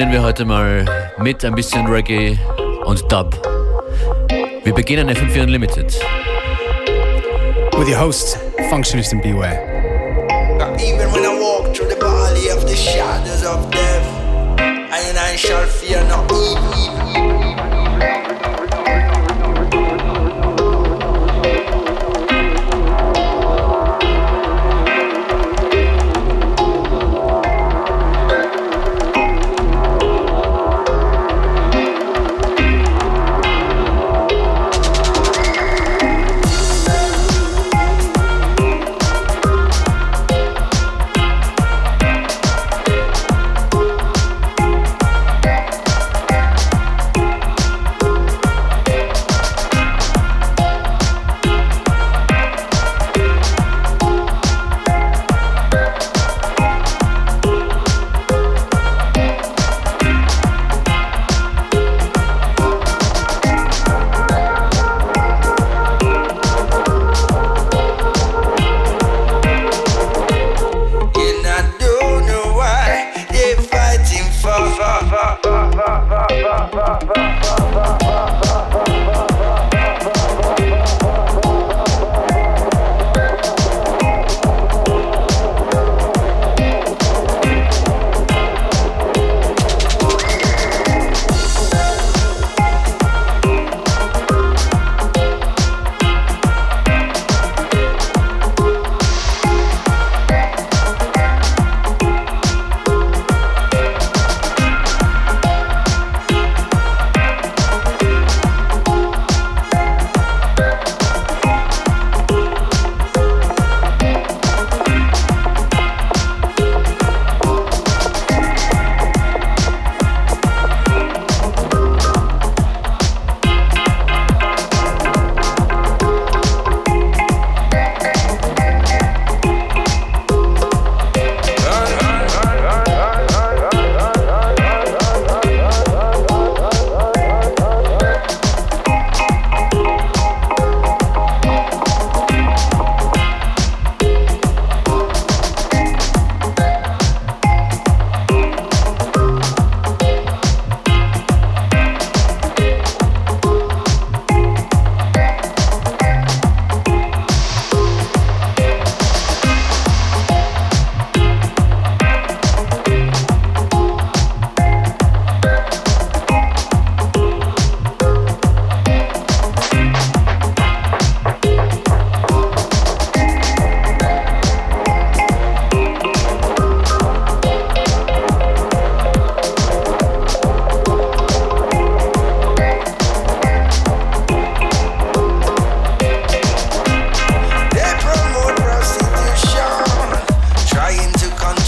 beginnen wir heute mal mit ein bisschen Reggae und Dub. Wir beginnen FM4 Unlimited. With your host, Functionist and Beware. Even when I walk through the valley of the shadows of death, I and I shall fear no evil.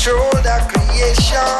control the creation.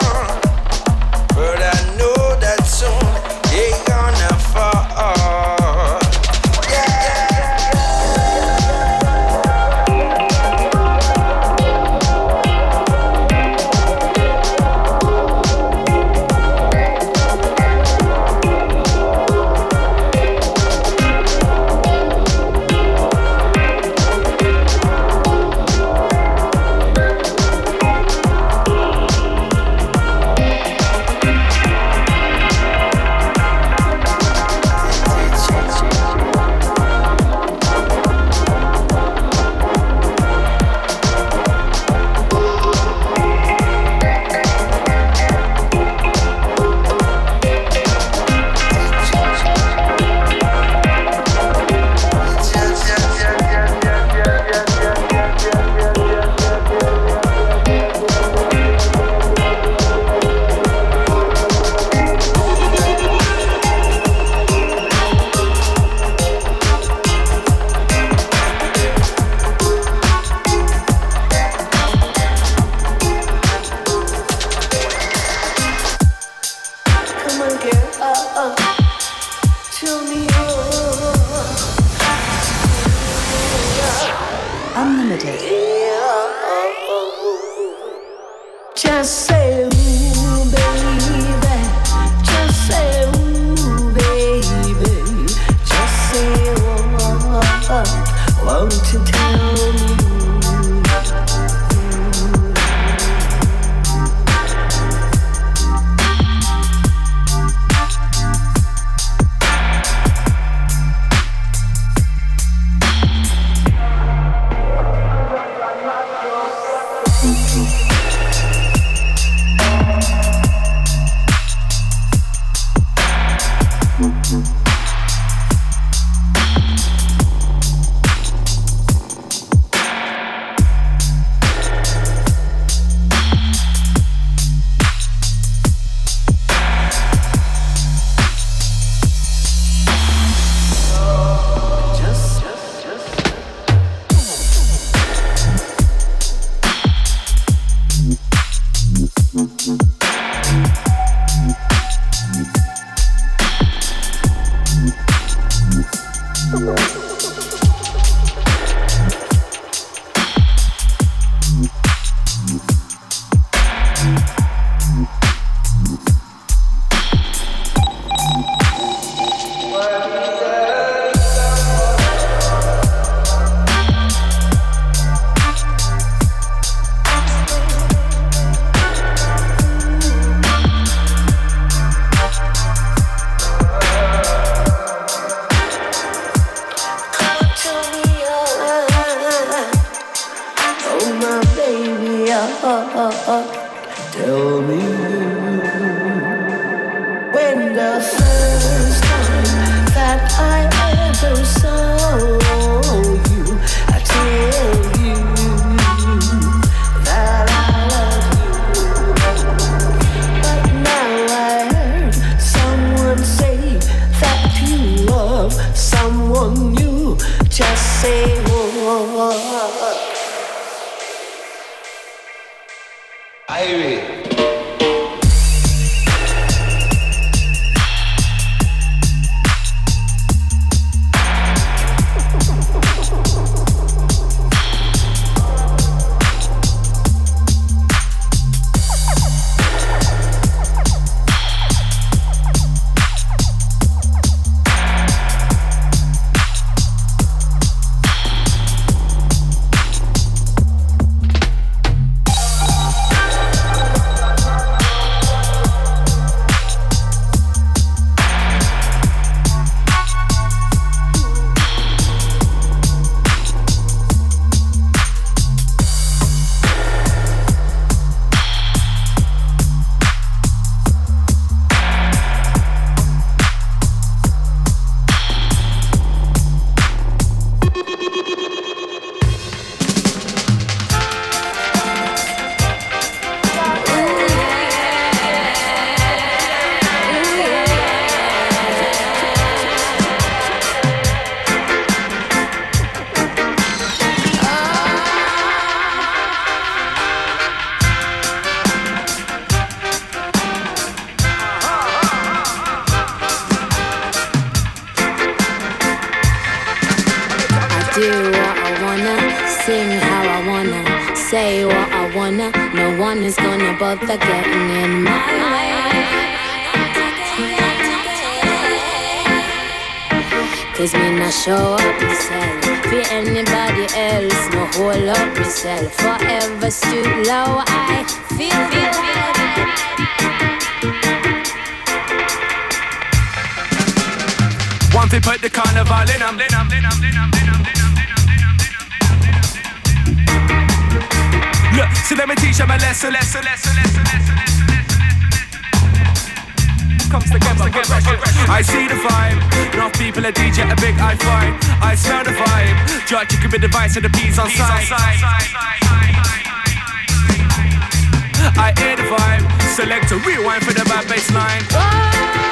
do what I wanna, sing how I wanna, say what I wanna. No one is gonna bother getting in my way. Cause me not show up myself, be anybody else, no hold up myself. Forever stoop low, I feel, feel, feel. want to put the carnival in them. Look, so let me teach them a lesson, lesson, lesson, lesson, lesson, lesson, lesson. Comes together, comes together. I see the vibe. Enough people are DJ a big I find. I smell the vibe. Judge, you can be the vice and the peas on side. I hear the vibe. Select a rewind for the bad bass line.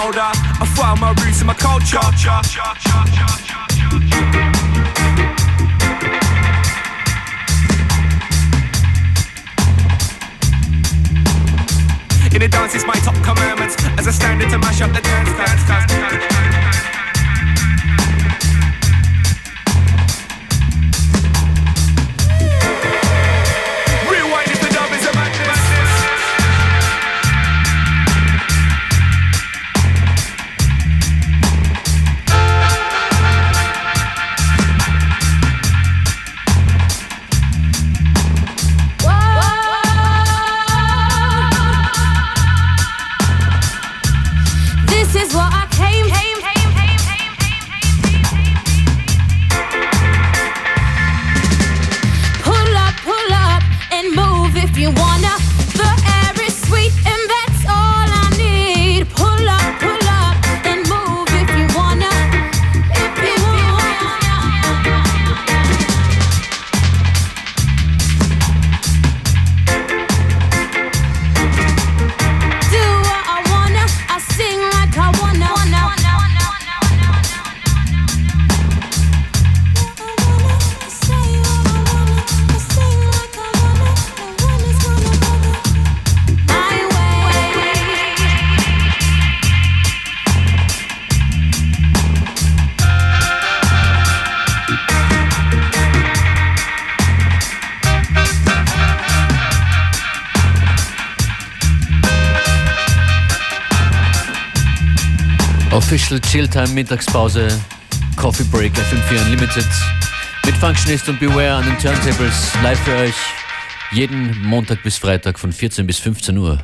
I found my roots and my culture. In the dance, it's my top commandments. As I stand in to mash up the dance, dance, dance, dance. Official Chilltime Mittagspause, Coffee Break FM4 Unlimited mit Functionist und Beware an den Turntables live für euch jeden Montag bis Freitag von 14 bis 15 Uhr.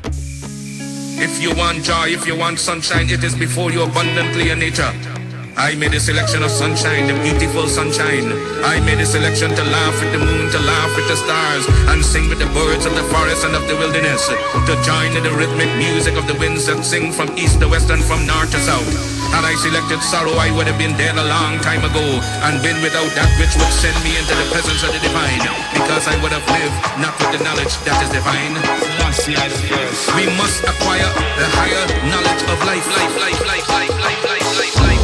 If you want joy, if you want sunshine, it is before you abundantly in nature. I made a selection of sunshine, the beautiful sunshine. I made a selection to laugh with the moon, to laugh with the stars, and sing with the birds of the forest and of the wilderness. To join in the rhythmic music of the winds that sing from east to west and from north to south. Had I selected sorrow, I would have been dead a long time ago, and been without that which would send me into the presence of the divine. Because I would have lived not with the knowledge that is divine. We must acquire the higher knowledge of life, life, life, life, life, life, life, life, life.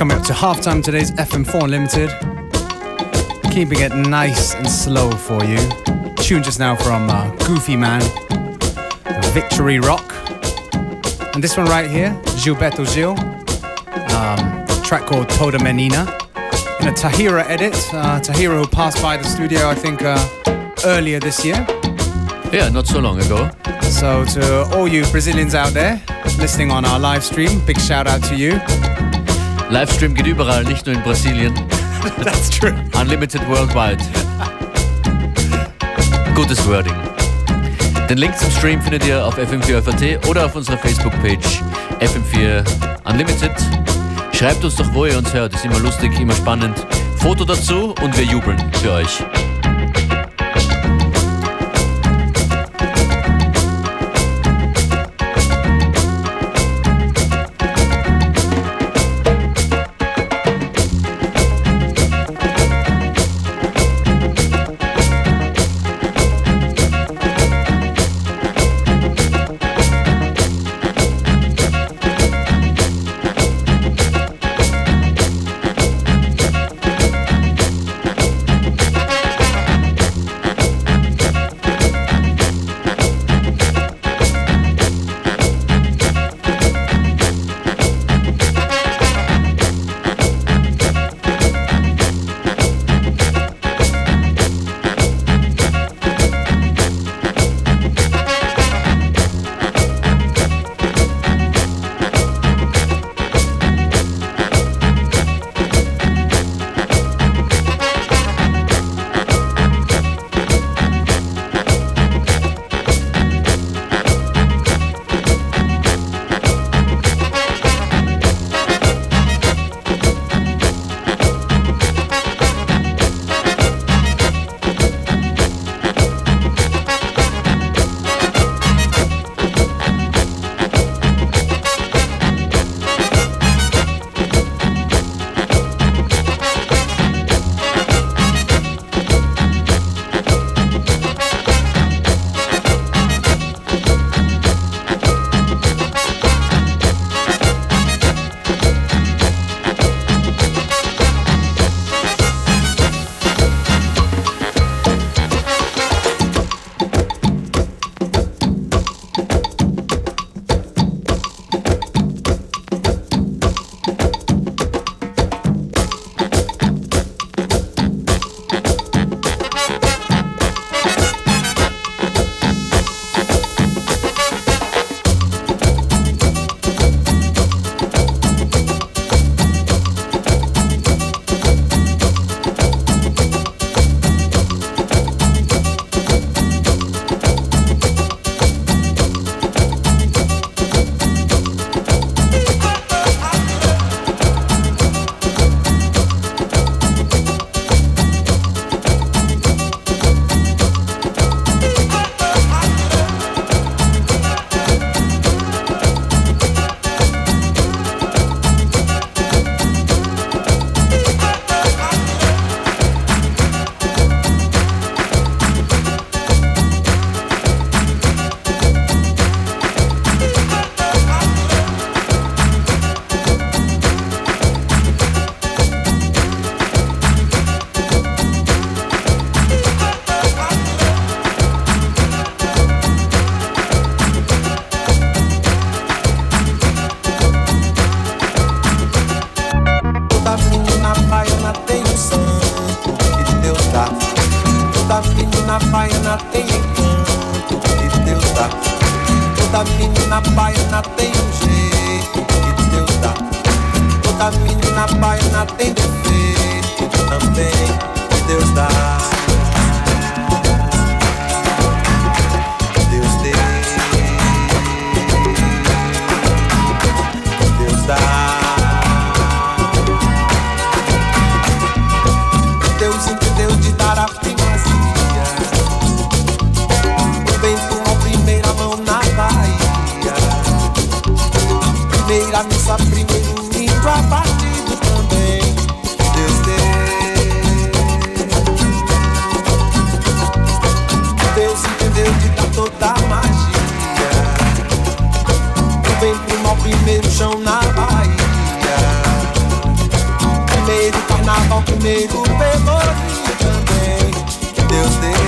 Coming up to halftime today's FM4 Unlimited. Keeping it nice and slow for you. Tune just now from uh, Goofy Man, Victory Rock. And this one right here, Gilberto Gil, um, track called Toda Menina. In a Tahira edit, uh, Tahira who passed by the studio, I think, uh, earlier this year. Yeah, not so long ago. So to all you Brazilians out there listening on our live stream, big shout out to you. Livestream geht überall, nicht nur in Brasilien. That's true. Unlimited worldwide. Gutes Wording. Den Link zum Stream findet ihr auf fm4.at oder auf unserer Facebook-Page FM4 Unlimited. Schreibt uns doch, wo ihr uns hört. Ist immer lustig, immer spannend. Foto dazu und wir jubeln für euch. vem pro mal, primeiro chão na Bahia. Primeiro carnaval, primeiro pelourinho também. Que Deus dê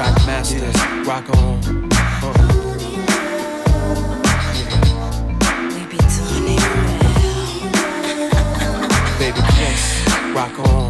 track masters. Yeah. Rock on. Huh. Baby, kiss, rock on.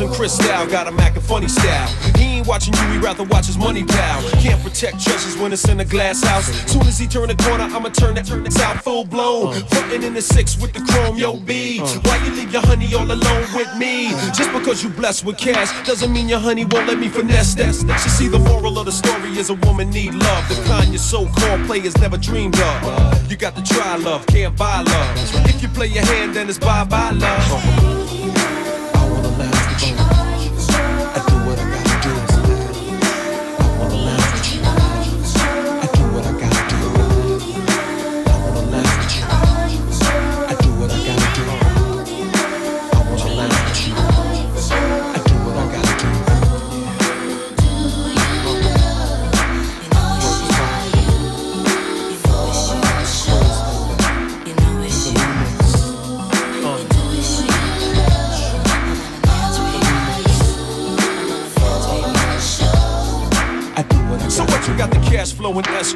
And Cristal got a Mac and funny style. Ain't watching you, he rather watch his money pal. Can't protect treasures when it's in a glass house. Soon as he turn the corner, I'ma turn that turn out full blown. Frontin' in the six with the chrome, yo B. Why you leave your honey all alone with me? Just because you blessed with cash doesn't mean your honey won't let me finesse that. She see the moral of the story is a woman need love. The kind your so-called players never dreamed of. You got to try love, can't buy love. If you play your hand, then it's bye-bye love.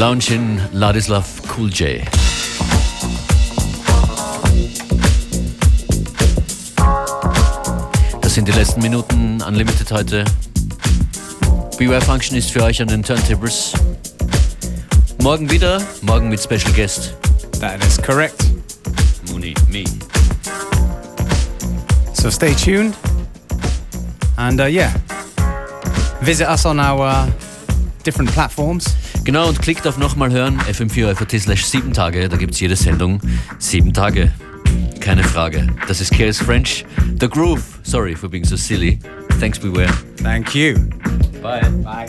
In Ladies Love Cool J. Das sind die letzten Minuten Unlimited heute. Beware Function ist für euch an den Turntables. Morgen wieder, morgen mit Special Guest. That is correct. Mooney, me. So stay tuned. And uh, yeah, visit us on our different platforms. Genau, und klickt auf nochmal hören, fm4 slash 7 Tage, da gibt es jede Sendung sieben Tage. Keine Frage. Das ist Chaos French. The Groove. Sorry for being so silly. Thanks, Beware. Thank you. Bye. Bye.